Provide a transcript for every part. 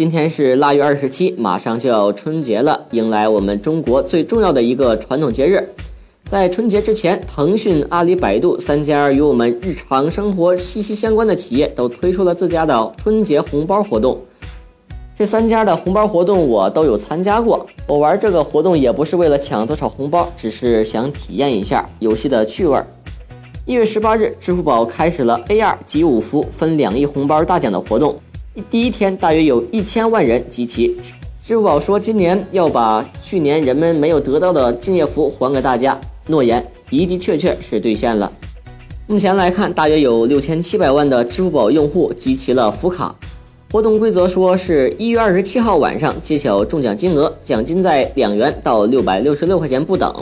今天是腊月二十七，马上就要春节了，迎来我们中国最重要的一个传统节日。在春节之前，腾讯、阿里、百度三家与我们日常生活息息相关的企业都推出了自家的春节红包活动。这三家的红包活动我都有参加过。我玩这个活动也不是为了抢多少红包，只是想体验一下游戏的趣味。一月十八日，支付宝开始了 AR 集五福分两亿红包大奖的活动。第一天大约有一千万人集齐。支付宝说，今年要把去年人们没有得到的敬业福还给大家，诺言的的确确是兑现了。目前来看，大约有六千七百万的支付宝用户集齐了福卡。活动规则说是一月二十七号晚上揭晓中奖金额，奖金在两元到六百六十六块钱不等。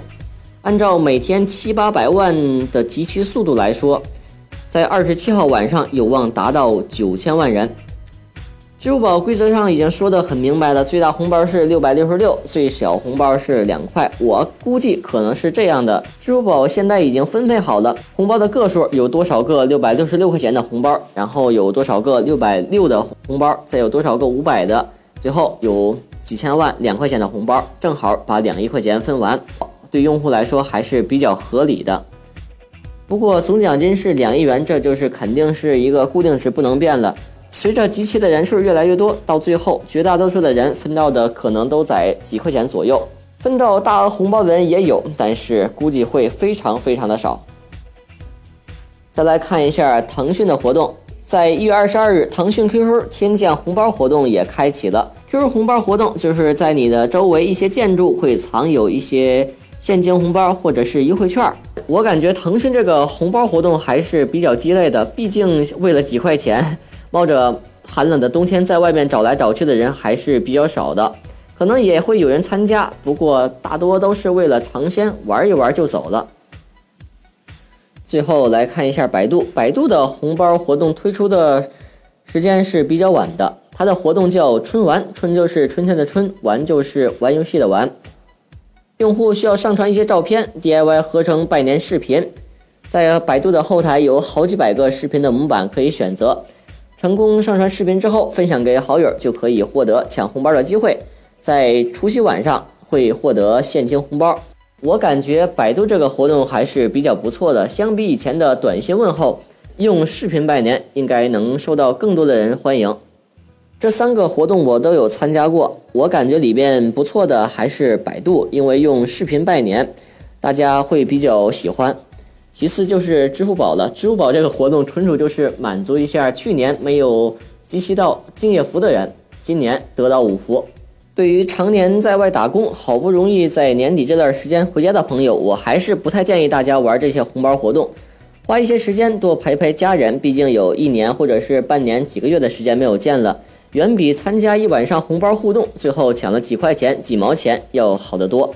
按照每天七八百万的集齐速度来说，在二十七号晚上有望达到九千万人。支付宝规则上已经说得很明白了，最大红包是六百六十六，最小红包是两块。我估计可能是这样的：支付宝现在已经分配好了红包的个数，有多少个六百六十六块钱的红包，然后有多少个六百六的红包，再有多少个五百的，最后有几千万两块钱的红包，正好把两亿块钱分完。对用户来说还是比较合理的。不过总奖金是两亿元，这就是肯定是一个固定值，不能变了。随着集齐的人数越来越多，到最后绝大多数的人分到的可能都在几块钱左右。分到大额红包的人也有，但是估计会非常非常的少。再来看一下腾讯的活动，在一月二十二日，腾讯 QQ 天降红包活动也开启了。QQ 红包活动就是在你的周围一些建筑会藏有一些现金红包或者是优惠券。我感觉腾讯这个红包活动还是比较鸡肋的，毕竟为了几块钱。冒着寒冷的冬天在外面找来找去的人还是比较少的，可能也会有人参加，不过大多都是为了尝鲜玩一玩就走了。最后来看一下百度，百度的红包活动推出的时间是比较晚的，它的活动叫春玩，春就是春天的春，玩就是玩游戏的玩。用户需要上传一些照片，DIY 合成拜年视频，在百度的后台有好几百个视频的模板可以选择。成功上传视频之后，分享给好友就可以获得抢红包的机会，在除夕晚上会获得现金红包。我感觉百度这个活动还是比较不错的，相比以前的短信问候，用视频拜年应该能受到更多的人欢迎。这三个活动我都有参加过，我感觉里边不错的还是百度，因为用视频拜年，大家会比较喜欢。其次就是支付宝了，支付宝这个活动纯属就是满足一下去年没有集齐到敬业福的人，今年得到五福。对于常年在外打工，好不容易在年底这段时间回家的朋友，我还是不太建议大家玩这些红包活动，花一些时间多陪陪家人，毕竟有一年或者是半年几个月的时间没有见了，远比参加一晚上红包互动，最后抢了几块钱几毛钱要好得多。